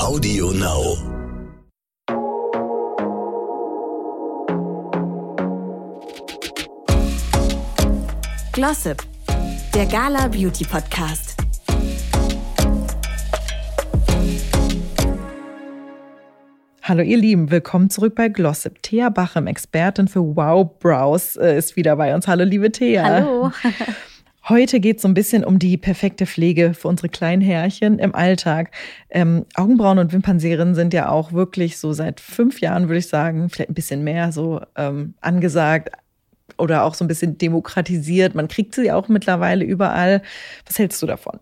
Audio Now. Glossip, der Gala Beauty Podcast. Hallo ihr Lieben, willkommen zurück bei Glossip. Thea Bachem, Expertin für Wow Brows, äh, ist wieder bei uns. Hallo liebe Thea. Hallo. Heute geht es so ein bisschen um die perfekte Pflege für unsere kleinen Härchen im Alltag. Ähm, Augenbrauen und Wimpernserien sind ja auch wirklich so seit fünf Jahren, würde ich sagen, vielleicht ein bisschen mehr so ähm, angesagt oder auch so ein bisschen demokratisiert. Man kriegt sie auch mittlerweile überall. Was hältst du davon?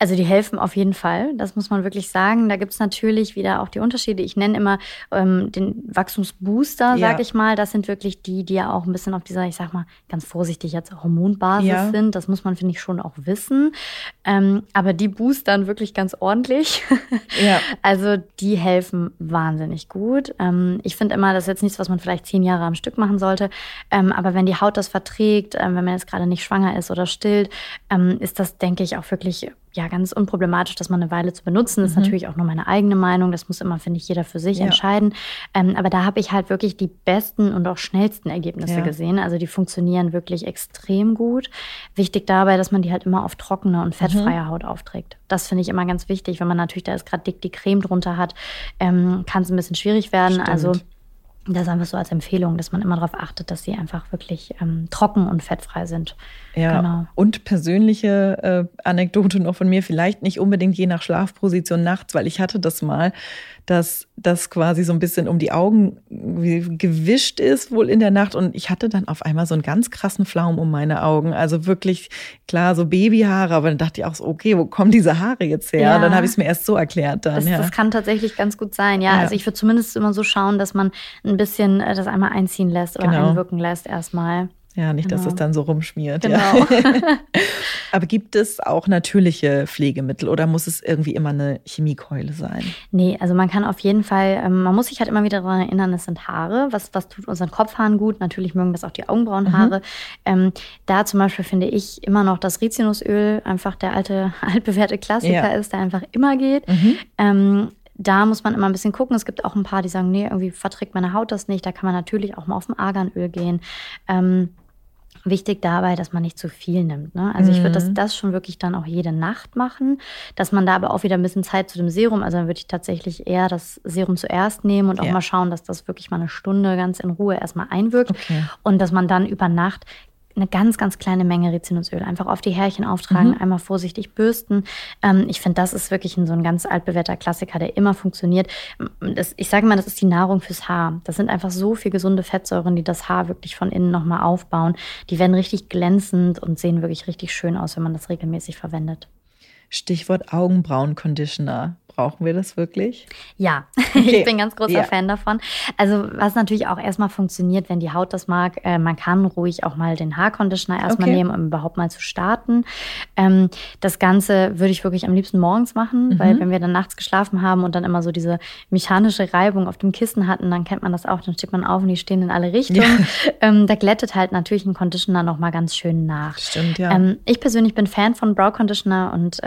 Also die helfen auf jeden Fall, das muss man wirklich sagen. Da gibt es natürlich wieder auch die Unterschiede. Ich nenne immer ähm, den Wachstumsbooster, ja. sage ich mal. Das sind wirklich die, die ja auch ein bisschen auf dieser, ich sag mal, ganz vorsichtig jetzt Hormonbasis ja. sind. Das muss man, finde ich, schon auch wissen. Ähm, aber die boostern wirklich ganz ordentlich. Ja. Also die helfen wahnsinnig gut. Ähm, ich finde immer, das ist jetzt nichts, was man vielleicht zehn Jahre am Stück machen sollte. Ähm, aber wenn die Haut das verträgt, ähm, wenn man jetzt gerade nicht schwanger ist oder stillt, ähm, ist das, denke ich, auch wirklich ja ganz unproblematisch, das mal eine Weile zu benutzen. Das ist mhm. natürlich auch nur meine eigene Meinung. Das muss immer, finde ich, jeder für sich ja. entscheiden. Ähm, aber da habe ich halt wirklich die besten und auch schnellsten Ergebnisse ja. gesehen. Also die funktionieren wirklich extrem gut. Wichtig dabei, dass man die halt immer auf trockene und fettfreie mhm. Haut aufträgt. Das finde ich immer ganz wichtig. Wenn man natürlich da ist gerade dick die Creme drunter hat, ähm, kann es ein bisschen schwierig werden. Stimmt. Also das einfach so als Empfehlung, dass man immer darauf achtet, dass sie einfach wirklich ähm, trocken und fettfrei sind. Ja, genau. und persönliche äh, Anekdote noch von mir, vielleicht nicht unbedingt je nach Schlafposition nachts, weil ich hatte das mal, dass das quasi so ein bisschen um die Augen gewischt ist, wohl in der Nacht. Und ich hatte dann auf einmal so einen ganz krassen Flaum um meine Augen. Also wirklich, klar, so Babyhaare, aber dann dachte ich auch so, okay, wo kommen diese Haare jetzt her? Ja. Dann habe ich es mir erst so erklärt dann. Das, ja. das kann tatsächlich ganz gut sein, ja. ja. Also ich würde zumindest immer so schauen, dass man ein bisschen äh, das einmal einziehen lässt oder genau. einwirken lässt erstmal. Ja, nicht, genau. dass es genau. dann so rumschmiert. Genau. Ja. Aber gibt es auch natürliche Pflegemittel oder muss es irgendwie immer eine Chemiekeule sein? Nee, also man kann auf jeden Fall, ähm, man muss sich halt immer wieder daran erinnern, es sind Haare. Was, was tut unseren Kopfhaaren gut? Natürlich mögen das auch die Augenbrauenhaare. Mhm. Ähm, da zum Beispiel finde ich immer noch das Rizinusöl einfach der alte, altbewährte Klassiker ja. ist, der einfach immer geht. Mhm. Ähm, da muss man immer ein bisschen gucken. Es gibt auch ein paar, die sagen, nee, irgendwie verträgt meine Haut das nicht. Da kann man natürlich auch mal auf dem Arganöl gehen. Ähm, Wichtig dabei, dass man nicht zu viel nimmt. Ne? Also ich würde das, mhm. das schon wirklich dann auch jede Nacht machen, dass man da aber auch wieder ein bisschen Zeit zu dem Serum, also dann würde ich tatsächlich eher das Serum zuerst nehmen und auch ja. mal schauen, dass das wirklich mal eine Stunde ganz in Ruhe erstmal einwirkt okay. und dass man dann über Nacht eine ganz, ganz kleine Menge Rizinusöl einfach auf die Härchen auftragen, mhm. einmal vorsichtig bürsten. Ähm, ich finde, das ist wirklich ein, so ein ganz altbewährter Klassiker, der immer funktioniert. Das, ich sage mal, das ist die Nahrung fürs Haar. Das sind einfach so viel gesunde Fettsäuren, die das Haar wirklich von innen nochmal aufbauen. Die werden richtig glänzend und sehen wirklich richtig schön aus, wenn man das regelmäßig verwendet. Stichwort Augenbrauen-Conditioner. Brauchen wir das wirklich? Ja, okay. ich bin ganz großer ja. Fan davon. Also was natürlich auch erstmal funktioniert, wenn die Haut das mag, äh, man kann ruhig auch mal den Haarconditioner erstmal okay. nehmen, um überhaupt mal zu starten. Ähm, das Ganze würde ich wirklich am liebsten morgens machen, mhm. weil wenn wir dann nachts geschlafen haben und dann immer so diese mechanische Reibung auf dem Kissen hatten, dann kennt man das auch, dann steht man auf und die stehen in alle Richtungen. Ja. Ähm, da glättet halt natürlich ein Conditioner nochmal ganz schön nach. Stimmt, ja. Ähm, ich persönlich bin Fan von Brow Conditioner und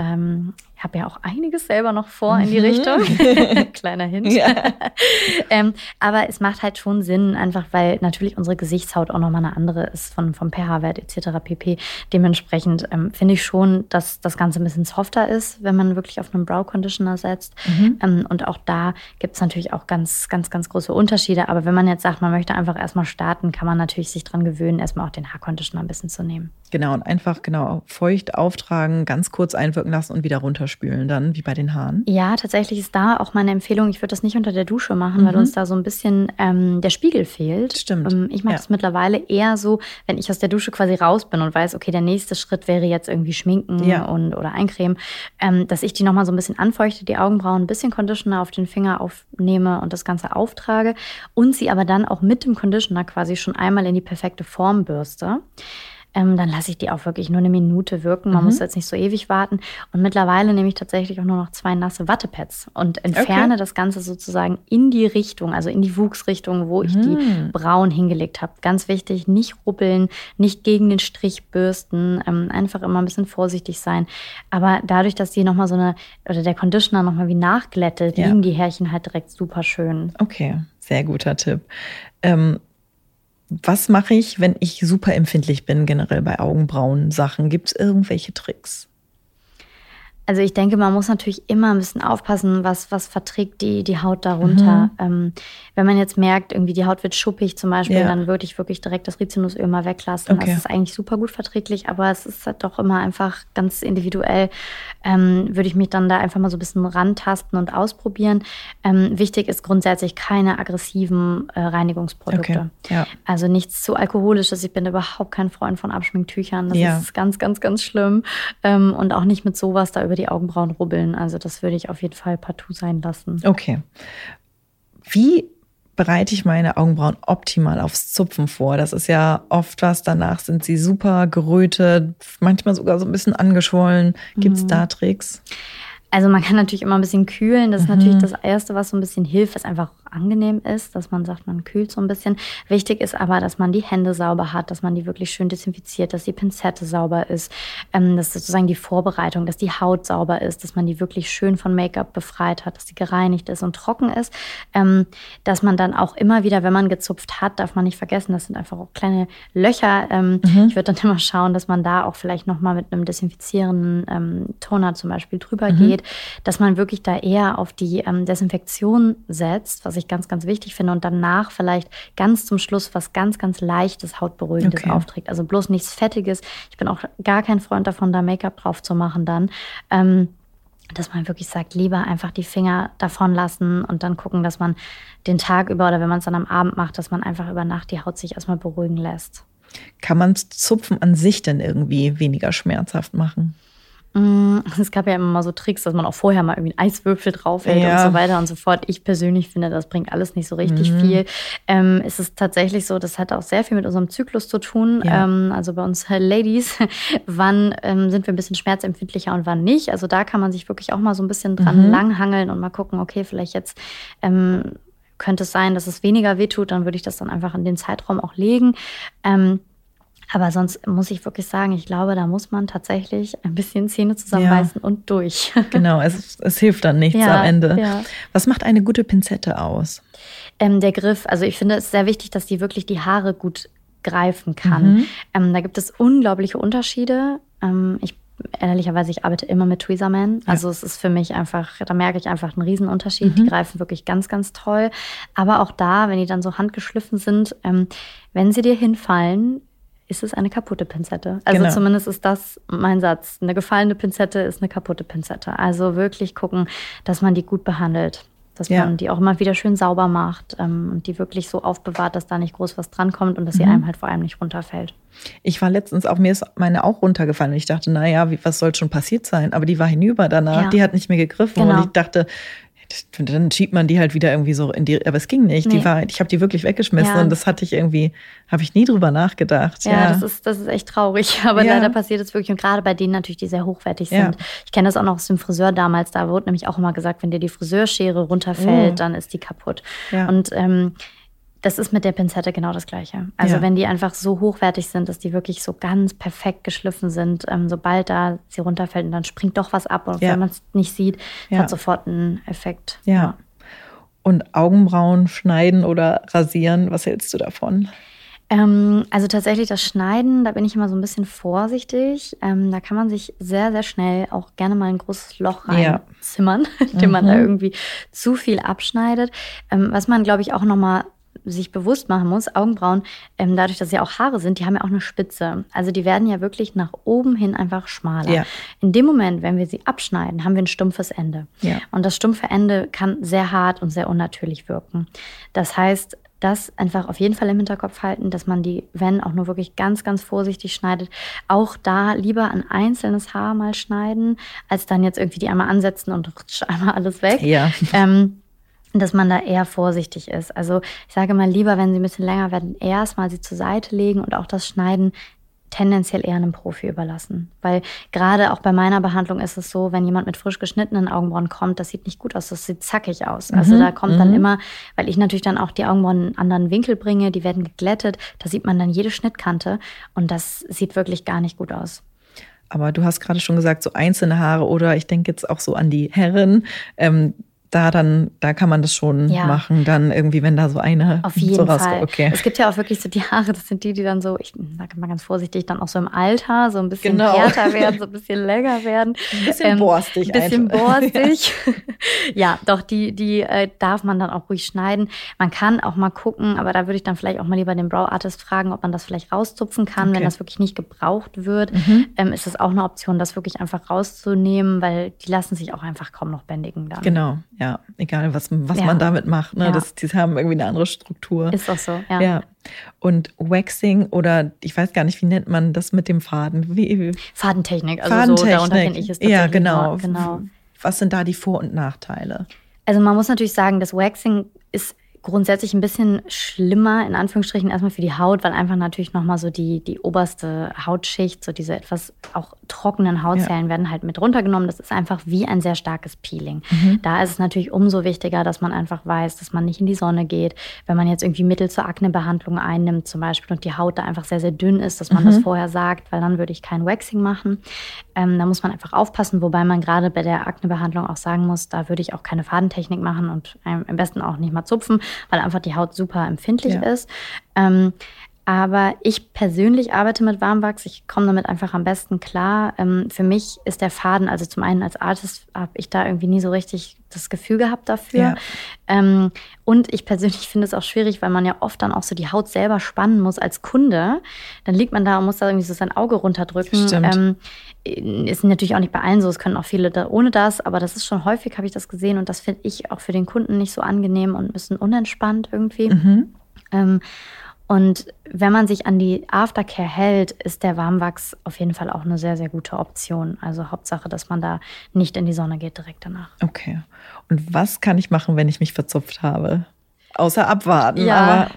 ähm, habe ja auch einiges selber noch vor in die mhm. Richtung. Kleiner Hint. Ja. ähm, aber es macht halt schon Sinn, einfach weil natürlich unsere Gesichtshaut auch nochmal eine andere ist von, vom pH-Wert etc. pp. Dementsprechend ähm, finde ich schon, dass das Ganze ein bisschen softer ist, wenn man wirklich auf einen Brow Conditioner setzt. Mhm. Ähm, und auch da gibt es natürlich auch ganz, ganz, ganz große Unterschiede. Aber wenn man jetzt sagt, man möchte einfach erstmal starten, kann man natürlich sich dran gewöhnen, erstmal auch den Haarconditioner ein bisschen zu nehmen. Genau, und einfach genau feucht auftragen, ganz kurz einwirken lassen und wieder runterspülen, dann wie bei den Haaren. Ja, tatsächlich ist da auch meine Empfehlung, ich würde das nicht unter der Dusche machen, mhm. weil uns da so ein bisschen ähm, der Spiegel fehlt. Stimmt. Ähm, ich mache es mittlerweile eher so, wenn ich aus der Dusche quasi raus bin und weiß, okay, der nächste Schritt wäre jetzt irgendwie Schminken ja. und oder Eincremen, ähm, dass ich die nochmal so ein bisschen anfeuchte, die Augenbrauen, ein bisschen Conditioner auf den Finger aufnehme und das Ganze auftrage und sie aber dann auch mit dem Conditioner quasi schon einmal in die perfekte Form bürste. Ähm, dann lasse ich die auch wirklich nur eine Minute wirken. Man mhm. muss jetzt nicht so ewig warten. Und mittlerweile nehme ich tatsächlich auch nur noch zwei nasse Wattepads und entferne okay. das Ganze sozusagen in die Richtung, also in die Wuchsrichtung, wo ich mhm. die Brauen hingelegt habe. Ganz wichtig, nicht ruppeln, nicht gegen den Strich bürsten, ähm, einfach immer ein bisschen vorsichtig sein. Aber dadurch, dass die nochmal so eine, oder der Conditioner nochmal wie nachglättet, ja. liegen die Härchen halt direkt super schön. Okay, sehr guter Tipp. Ähm, was mache ich, wenn ich super empfindlich bin, generell bei Augenbrauen-Sachen? Gibt es irgendwelche Tricks? Also ich denke, man muss natürlich immer ein bisschen aufpassen, was, was verträgt die, die Haut darunter. Mhm. Ähm, wenn man jetzt merkt, irgendwie die Haut wird schuppig zum Beispiel, ja. dann würde ich wirklich direkt das Rizinusöl mal weglassen. Okay. Das ist eigentlich super gut verträglich, aber es ist halt doch immer einfach ganz individuell. Ähm, würde ich mich dann da einfach mal so ein bisschen rantasten und ausprobieren. Ähm, wichtig ist grundsätzlich keine aggressiven äh, Reinigungsprodukte. Okay. Ja. Also nichts zu alkoholisches. Ich bin überhaupt kein Freund von Abschminktüchern. Das ja. ist ganz, ganz, ganz schlimm. Ähm, und auch nicht mit sowas da über die Augenbrauen rubbeln. Also das würde ich auf jeden Fall partout sein lassen. Okay. Wie bereite ich meine Augenbrauen optimal aufs Zupfen vor? Das ist ja oft was, danach sind sie super gerötet, manchmal sogar so ein bisschen angeschwollen. Gibt es mhm. da Tricks? Also man kann natürlich immer ein bisschen kühlen. Das ist mhm. natürlich das Erste, was so ein bisschen hilft, was einfach angenehm ist, dass man sagt, man kühlt so ein bisschen. Wichtig ist aber, dass man die Hände sauber hat, dass man die wirklich schön desinfiziert, dass die Pinzette sauber ist, ähm, dass sozusagen die Vorbereitung, dass die Haut sauber ist, dass man die wirklich schön von Make-up befreit hat, dass sie gereinigt ist und trocken ist. Ähm, dass man dann auch immer wieder, wenn man gezupft hat, darf man nicht vergessen, das sind einfach auch kleine Löcher. Ähm, mhm. Ich würde dann immer schauen, dass man da auch vielleicht nochmal mit einem desinfizierenden ähm, Toner zum Beispiel drüber mhm. geht, dass man wirklich da eher auf die ähm, Desinfektion setzt, was ich ganz, ganz wichtig finde. Und danach vielleicht ganz zum Schluss was ganz, ganz leichtes, hautberuhigendes okay. aufträgt. Also bloß nichts Fettiges. Ich bin auch gar kein Freund davon, da Make-up drauf zu machen dann. Ähm, dass man wirklich sagt, lieber einfach die Finger davon lassen und dann gucken, dass man den Tag über oder wenn man es dann am Abend macht, dass man einfach über Nacht die Haut sich erstmal beruhigen lässt. Kann man Zupfen an sich denn irgendwie weniger schmerzhaft machen? Mm, es gab ja immer mal so Tricks, dass man auch vorher mal irgendwie einen Eiswürfel draufhält ja. und so weiter und so fort. Ich persönlich finde, das bringt alles nicht so richtig mhm. viel. Ähm, es ist tatsächlich so, das hat auch sehr viel mit unserem Zyklus zu tun. Ja. Ähm, also bei uns Ladies, wann ähm, sind wir ein bisschen schmerzempfindlicher und wann nicht. Also da kann man sich wirklich auch mal so ein bisschen dran mhm. langhangeln und mal gucken, okay, vielleicht jetzt ähm, könnte es sein, dass es weniger wehtut, dann würde ich das dann einfach in den Zeitraum auch legen. Ähm, aber sonst muss ich wirklich sagen, ich glaube, da muss man tatsächlich ein bisschen Zähne zusammenbeißen ja. und durch. Genau, es, es hilft dann nichts ja, am Ende. Ja. Was macht eine gute Pinzette aus? Ähm, der Griff. Also ich finde es sehr wichtig, dass die wirklich die Haare gut greifen kann. Mhm. Ähm, da gibt es unglaubliche Unterschiede. Ähm, ich ehrlicherweise, ich arbeite immer mit Tweezerman. Also es ist für mich einfach, da merke ich einfach einen Riesenunterschied. Mhm. Die greifen wirklich ganz, ganz toll. Aber auch da, wenn die dann so handgeschliffen sind, ähm, wenn sie dir hinfallen, ist es eine kaputte Pinzette. Also genau. zumindest ist das mein Satz. Eine gefallene Pinzette ist eine kaputte Pinzette. Also wirklich gucken, dass man die gut behandelt. Dass ja. man die auch immer wieder schön sauber macht ähm, und die wirklich so aufbewahrt, dass da nicht groß was drankommt und dass mhm. sie einem halt vor allem nicht runterfällt. Ich war letztens auch, mir ist meine auch runtergefallen und ich dachte, naja, was soll schon passiert sein? Aber die war hinüber danach, ja. die hat nicht mehr gegriffen genau. und ich dachte, dann schiebt man die halt wieder irgendwie so in die, aber es ging nicht. Nee. Die war, ich habe die wirklich weggeschmissen ja. und das hatte ich irgendwie, habe ich nie drüber nachgedacht. Ja, ja, Das, ist, das ist echt traurig, aber ja. leider passiert es wirklich und gerade bei denen natürlich, die sehr hochwertig sind. Ich kenne das auch noch aus dem Friseur damals, da wurde nämlich auch immer gesagt, wenn dir die Friseurschere runterfällt, oh. dann ist die kaputt. Und ähm, das ist mit der Pinzette genau das Gleiche. Also ja. wenn die einfach so hochwertig sind, dass die wirklich so ganz perfekt geschliffen sind, ähm, sobald da sie runterfällt und dann springt doch was ab und ja. wenn man es nicht sieht, ja. hat sofort einen Effekt. Ja. Und Augenbrauen schneiden oder rasieren, was hältst du davon? Ähm, also tatsächlich das Schneiden, da bin ich immer so ein bisschen vorsichtig. Ähm, da kann man sich sehr, sehr schnell auch gerne mal ein großes Loch reinzimmern, ja. indem man da mhm. irgendwie zu viel abschneidet. Ähm, was man, glaube ich, auch nochmal sich bewusst machen muss, Augenbrauen, ähm, dadurch, dass sie auch Haare sind, die haben ja auch eine Spitze. Also die werden ja wirklich nach oben hin einfach schmaler. Ja. In dem Moment, wenn wir sie abschneiden, haben wir ein stumpfes Ende. Ja. Und das stumpfe Ende kann sehr hart und sehr unnatürlich wirken. Das heißt, das einfach auf jeden Fall im Hinterkopf halten, dass man die, wenn auch nur wirklich ganz, ganz vorsichtig schneidet, auch da lieber ein einzelnes Haar mal schneiden, als dann jetzt irgendwie die einmal ansetzen und einmal alles weg. Ja. Ähm, dass man da eher vorsichtig ist. Also ich sage mal lieber, wenn sie ein bisschen länger werden, erstmal sie zur Seite legen und auch das Schneiden tendenziell eher einem Profi überlassen. Weil gerade auch bei meiner Behandlung ist es so, wenn jemand mit frisch geschnittenen Augenbrauen kommt, das sieht nicht gut aus, das sieht zackig aus. Also mhm. da kommt mhm. dann immer, weil ich natürlich dann auch die Augenbrauen in einen anderen Winkel bringe, die werden geglättet, da sieht man dann jede Schnittkante und das sieht wirklich gar nicht gut aus. Aber du hast gerade schon gesagt, so einzelne Haare oder ich denke jetzt auch so an die Herren. Ähm, da dann, da kann man das schon ja. machen, dann irgendwie, wenn da so eine Auf jeden so Fall. Okay. Es gibt ja auch wirklich so die Haare, das sind die, die dann so, ich sage mal ganz vorsichtig, dann auch so im Alter so ein bisschen genau. härter werden, so ein bisschen länger werden. Ein bisschen ähm, borstig. Ein bisschen einfach. borstig. ja. ja, doch, die, die äh, darf man dann auch ruhig schneiden. Man kann auch mal gucken, aber da würde ich dann vielleicht auch mal lieber den Brow Artist fragen, ob man das vielleicht rauszupfen kann, okay. wenn das wirklich nicht gebraucht wird. Mhm. Ähm, ist das auch eine Option, das wirklich einfach rauszunehmen, weil die lassen sich auch einfach kaum noch bändigen dann. Genau. Ja, egal was, was ja. man damit macht. Ne? Ja. Das, die haben irgendwie eine andere Struktur. Ist auch so, ja. ja. Und Waxing oder ich weiß gar nicht, wie nennt man das mit dem Faden? Wie, Fadentechnik, also Fadentechnik. so darunter kenne ich es Ja, genau. genau. Was sind da die Vor- und Nachteile? Also man muss natürlich sagen, das Waxing ist grundsätzlich ein bisschen schlimmer, in Anführungsstrichen, erstmal für die Haut, weil einfach natürlich nochmal so die, die oberste Hautschicht, so diese etwas auch trockenen Hautzellen ja. werden halt mit runtergenommen. Das ist einfach wie ein sehr starkes Peeling. Mhm. Da ist es natürlich umso wichtiger, dass man einfach weiß, dass man nicht in die Sonne geht. Wenn man jetzt irgendwie Mittel zur Aknebehandlung einnimmt zum Beispiel und die Haut da einfach sehr, sehr dünn ist, dass man mhm. das vorher sagt, weil dann würde ich kein Waxing machen. Ähm, da muss man einfach aufpassen, wobei man gerade bei der Aknebehandlung auch sagen muss, da würde ich auch keine Fadentechnik machen und ähm, am besten auch nicht mal zupfen, weil einfach die Haut super empfindlich ja. ist. Ähm, aber ich persönlich arbeite mit Warmwachs. Ich komme damit einfach am besten klar. Ähm, für mich ist der Faden, also zum einen als Artist habe ich da irgendwie nie so richtig das Gefühl gehabt dafür. Ja. Ähm, und ich persönlich finde es auch schwierig, weil man ja oft dann auch so die Haut selber spannen muss als Kunde. Dann liegt man da und muss da irgendwie so sein Auge runterdrücken. Ähm, ist natürlich auch nicht bei allen so. Es können auch viele da ohne das, aber das ist schon häufig, habe ich das gesehen. Und das finde ich auch für den Kunden nicht so angenehm und ein bisschen unentspannt irgendwie. Mhm. Ähm, und wenn man sich an die Aftercare hält, ist der Warmwachs auf jeden Fall auch eine sehr, sehr gute Option. Also Hauptsache, dass man da nicht in die Sonne geht direkt danach. Okay. Und was kann ich machen, wenn ich mich verzupft habe? Außer abwarten. Ja, aber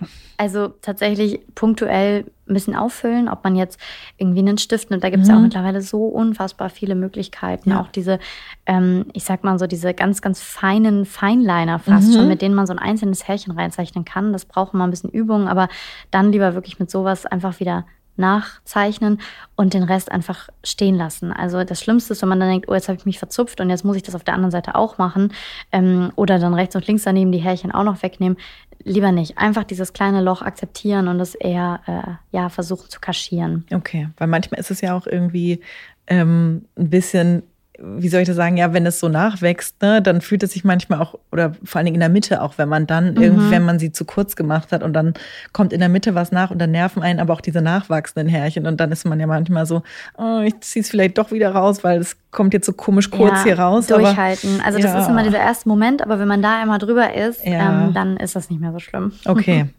also tatsächlich punktuell ein bisschen auffüllen, ob man jetzt irgendwie einen Stift nimmt. Da gibt es mhm. ja auch mhm. mittlerweile so unfassbar viele Möglichkeiten. Ja. Auch diese, ähm, ich sag mal so, diese ganz, ganz feinen Feinliner fast mhm. schon, mit denen man so ein einzelnes Härchen reinzeichnen kann. Das braucht mal ein bisschen Übung, aber dann lieber wirklich mit sowas einfach wieder nachzeichnen und den Rest einfach stehen lassen. Also das Schlimmste ist, wenn man dann denkt, oh, jetzt habe ich mich verzupft und jetzt muss ich das auf der anderen Seite auch machen ähm, oder dann rechts und links daneben die Härchen auch noch wegnehmen lieber nicht. Einfach dieses kleine Loch akzeptieren und es eher äh, ja, versuchen zu kaschieren. Okay, weil manchmal ist es ja auch irgendwie ähm, ein bisschen wie soll ich das sagen, ja, wenn es so nachwächst, ne, dann fühlt es sich manchmal auch, oder vor allen Dingen in der Mitte auch, wenn man dann mhm. irgendwie, wenn man sie zu kurz gemacht hat und dann kommt in der Mitte was nach und dann nerven einen aber auch diese nachwachsenden Härchen und dann ist man ja manchmal so, oh, ich ziehe es vielleicht doch wieder raus, weil es kommt jetzt so komisch kurz ja, hier raus. Durchhalten. Aber, also das ja. ist immer dieser erste Moment, aber wenn man da einmal drüber ist, ja. ähm, dann ist das nicht mehr so schlimm. Okay.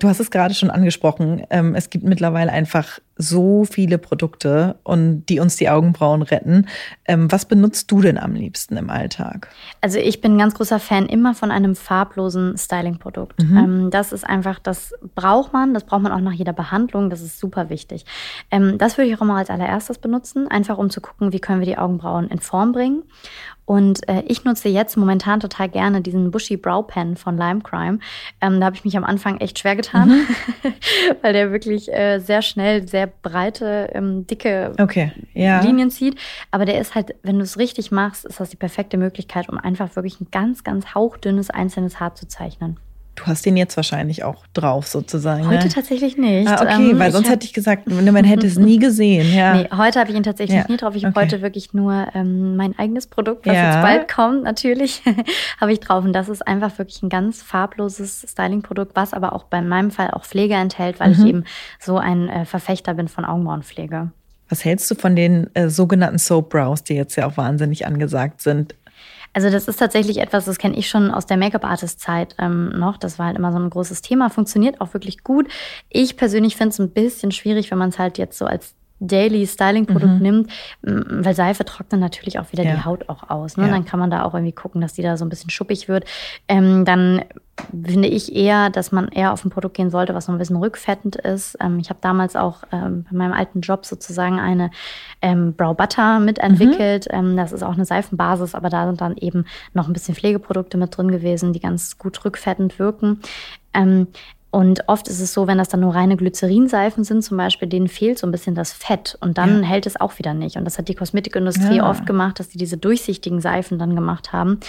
Du hast es gerade schon angesprochen. Ähm, es gibt mittlerweile einfach so viele Produkte und die uns die Augenbrauen retten. Ähm, was benutzt du denn am liebsten im Alltag? Also ich bin ein ganz großer Fan immer von einem farblosen Styling-Produkt. Mhm. Ähm, das ist einfach, das braucht man, das braucht man auch nach jeder Behandlung, das ist super wichtig. das würde ich auch immer als allererstes benutzen, einfach um zu gucken, wie können wir die Augenbrauen in Form bringen. Und äh, ich nutze jetzt momentan total gerne diesen Bushy Brow Pen von Lime Crime. Ähm, da habe ich mich am Anfang echt schwer getan, mhm. weil der wirklich äh, sehr schnell sehr breite, ähm, dicke okay. ja. Linien zieht. Aber der ist halt, wenn du es richtig machst, ist das die perfekte Möglichkeit, um einfach wirklich ein ganz, ganz hauchdünnes einzelnes Haar zu zeichnen. Du hast den jetzt wahrscheinlich auch drauf, sozusagen. Heute ne? tatsächlich nicht. Ah, okay, ähm, weil sonst hätte ich gesagt, man hätte es nie gesehen. Ja. Nee, heute habe ich ihn tatsächlich ja. nie drauf. Ich habe okay. heute wirklich nur ähm, mein eigenes Produkt, was ja. jetzt bald kommt, natürlich, habe ich drauf. Und das ist einfach wirklich ein ganz farbloses Styling-Produkt, was aber auch bei meinem Fall auch Pflege enthält, weil mhm. ich eben so ein äh, Verfechter bin von Augenbrauenpflege. Was hältst du von den äh, sogenannten Soap Brows, die jetzt ja auch wahnsinnig angesagt sind? Also das ist tatsächlich etwas, das kenne ich schon aus der Make-up-Artist-Zeit ähm, noch. Das war halt immer so ein großes Thema. Funktioniert auch wirklich gut. Ich persönlich finde es ein bisschen schwierig, wenn man es halt jetzt so als Daily Styling Produkt mhm. nimmt, weil Seife trocknet natürlich auch wieder ja. die Haut auch aus. Ne? Ja. Dann kann man da auch irgendwie gucken, dass die da so ein bisschen schuppig wird. Ähm, dann finde ich eher, dass man eher auf ein Produkt gehen sollte, was so ein bisschen rückfettend ist. Ähm, ich habe damals auch ähm, bei meinem alten Job sozusagen eine ähm, Brow Butter mitentwickelt. Mhm. Ähm, das ist auch eine Seifenbasis, aber da sind dann eben noch ein bisschen Pflegeprodukte mit drin gewesen, die ganz gut rückfettend wirken. Und oft ist es so, wenn das dann nur reine Glycerinseifen sind, zum Beispiel, denen fehlt so ein bisschen das Fett und dann ja. hält es auch wieder nicht. Und das hat die Kosmetikindustrie ja. oft gemacht, dass die diese durchsichtigen Seifen dann gemacht haben,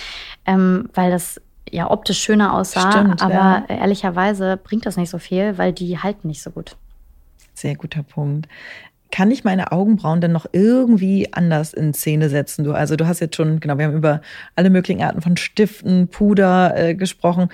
ähm, weil das ja optisch schöner aussah. Stimmt, aber ja. ehrlicherweise bringt das nicht so viel, weil die halten nicht so gut. Sehr guter Punkt kann ich meine Augenbrauen denn noch irgendwie anders in Szene setzen? Du, also du hast jetzt schon, genau, wir haben über alle möglichen Arten von Stiften, Puder äh, gesprochen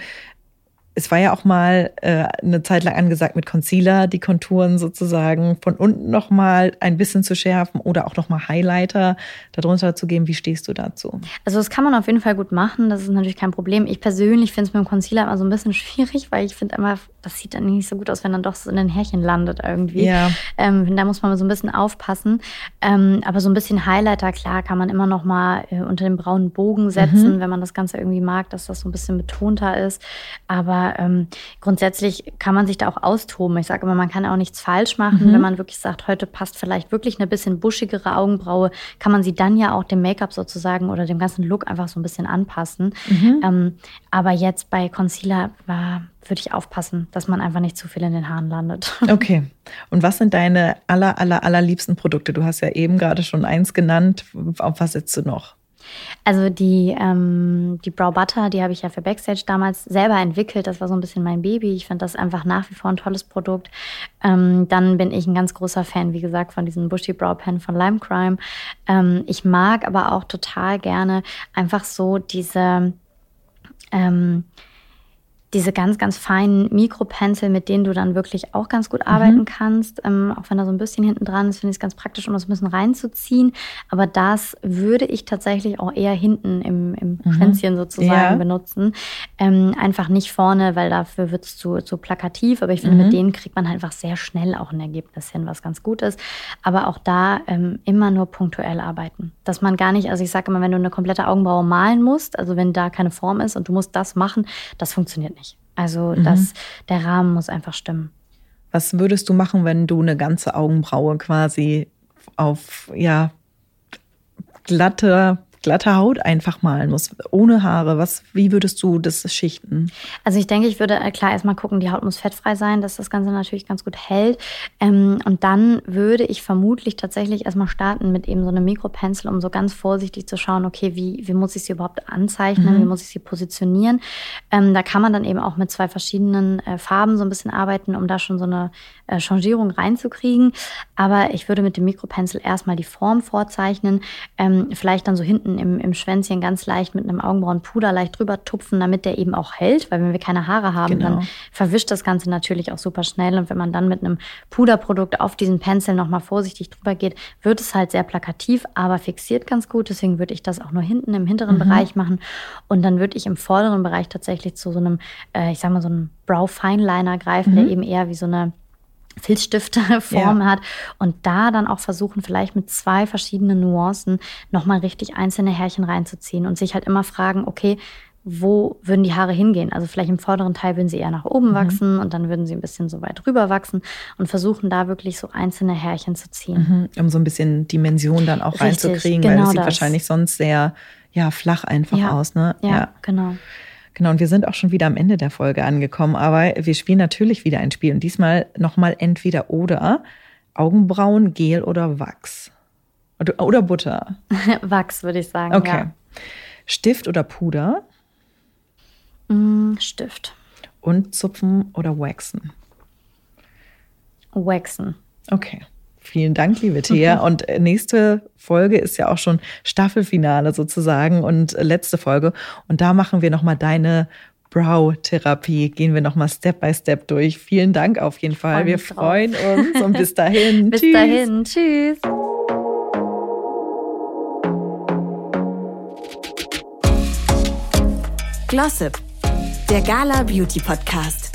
es war ja auch mal äh, eine Zeit lang angesagt, mit Concealer die Konturen sozusagen von unten nochmal ein bisschen zu schärfen oder auch nochmal Highlighter darunter zu geben. Wie stehst du dazu? Also das kann man auf jeden Fall gut machen. Das ist natürlich kein Problem. Ich persönlich finde es mit dem Concealer immer so ein bisschen schwierig, weil ich finde immer, das sieht dann nicht so gut aus, wenn dann doch so in den Härchen landet irgendwie. Ja. Ähm, da muss man so ein bisschen aufpassen. Ähm, aber so ein bisschen Highlighter, klar, kann man immer noch mal äh, unter den braunen Bogen setzen, mhm. wenn man das Ganze irgendwie mag, dass das so ein bisschen betonter ist. Aber ähm, grundsätzlich kann man sich da auch austoben. Ich sage immer, man kann auch nichts falsch machen. Mhm. Wenn man wirklich sagt, heute passt vielleicht wirklich eine bisschen buschigere Augenbraue, kann man sie dann ja auch dem Make-up sozusagen oder dem ganzen Look einfach so ein bisschen anpassen. Mhm. Ähm, aber jetzt bei Concealer war würde ich aufpassen, dass man einfach nicht zu viel in den Haaren landet. Okay. Und was sind deine aller, aller, allerliebsten Produkte? Du hast ja eben gerade schon eins genannt. Auf was setzt du noch? Also die, ähm, die Brow Butter, die habe ich ja für Backstage damals selber entwickelt. Das war so ein bisschen mein Baby. Ich finde das einfach nach wie vor ein tolles Produkt. Ähm, dann bin ich ein ganz großer Fan, wie gesagt, von diesem Bushy Brow Pen von Lime Crime. Ähm, ich mag aber auch total gerne einfach so diese ähm, diese ganz, ganz feinen Mikropencil, mit denen du dann wirklich auch ganz gut arbeiten mhm. kannst. Ähm, auch wenn da so ein bisschen hinten dran ist, finde ich es ganz praktisch, um das ein bisschen reinzuziehen. Aber das würde ich tatsächlich auch eher hinten im, im mhm. Schwänzchen sozusagen ja. benutzen. Ähm, einfach nicht vorne, weil dafür wird es zu, zu plakativ. Aber ich finde, mhm. mit denen kriegt man halt einfach sehr schnell auch ein Ergebnis hin, was ganz gut ist. Aber auch da ähm, immer nur punktuell arbeiten. Dass man gar nicht, also ich sage immer, wenn du eine komplette Augenbraue malen musst, also wenn da keine Form ist und du musst das machen, das funktioniert nicht. Also mhm. das, der Rahmen muss einfach stimmen. Was würdest du machen, wenn du eine ganze Augenbraue quasi auf ja glatte glatte Haut einfach malen muss, ohne Haare, was, wie würdest du das schichten? Also ich denke, ich würde äh, klar erstmal gucken, die Haut muss fettfrei sein, dass das Ganze natürlich ganz gut hält. Ähm, und dann würde ich vermutlich tatsächlich erstmal starten mit eben so einem Mikropencil, um so ganz vorsichtig zu schauen, okay, wie, wie muss ich sie überhaupt anzeichnen, mhm. wie muss ich sie positionieren. Ähm, da kann man dann eben auch mit zwei verschiedenen äh, Farben so ein bisschen arbeiten, um da schon so eine äh, Changierung reinzukriegen. Aber ich würde mit dem Mikropencil erstmal die Form vorzeichnen, ähm, vielleicht dann so hinten hinten im, im Schwänzchen ganz leicht mit einem Augenbrauenpuder leicht drüber tupfen, damit der eben auch hält, weil wenn wir keine Haare haben, genau. dann verwischt das Ganze natürlich auch super schnell. Und wenn man dann mit einem Puderprodukt auf diesen Pencil nochmal vorsichtig drüber geht, wird es halt sehr plakativ, aber fixiert ganz gut. Deswegen würde ich das auch nur hinten im hinteren mhm. Bereich machen. Und dann würde ich im vorderen Bereich tatsächlich zu so einem, äh, ich sag mal, so einem Brow Fineliner greifen, mhm. der eben eher wie so eine Filzstifteform ja. hat und da dann auch versuchen, vielleicht mit zwei verschiedenen Nuancen nochmal richtig einzelne Härchen reinzuziehen und sich halt immer fragen, okay, wo würden die Haare hingehen? Also vielleicht im vorderen Teil würden sie eher nach oben mhm. wachsen und dann würden sie ein bisschen so weit rüber wachsen und versuchen da wirklich so einzelne Härchen zu ziehen. Mhm. Um so ein bisschen Dimension dann auch Richtig, reinzukriegen, genau weil es sieht das. wahrscheinlich sonst sehr ja, flach einfach ja. aus. Ne? Ja, ja, genau. Genau, und wir sind auch schon wieder am Ende der Folge angekommen, aber wir spielen natürlich wieder ein Spiel und diesmal nochmal entweder oder Augenbrauen, Gel oder Wachs. Oder, oder Butter. Wachs, würde ich sagen. Okay. Ja. Stift oder Puder? Mm, Stift. Und Zupfen oder Waxen? Waxen. Okay. Vielen Dank, liebe Thea. Und äh, nächste Folge ist ja auch schon Staffelfinale sozusagen und äh, letzte Folge. Und da machen wir nochmal deine Brow-Therapie. Gehen wir nochmal Step by Step durch. Vielen Dank auf jeden Fall. Freu wir freuen drauf. uns und bis dahin. bis tschüss. dahin. Tschüss. Glossip, der Gala Beauty Podcast.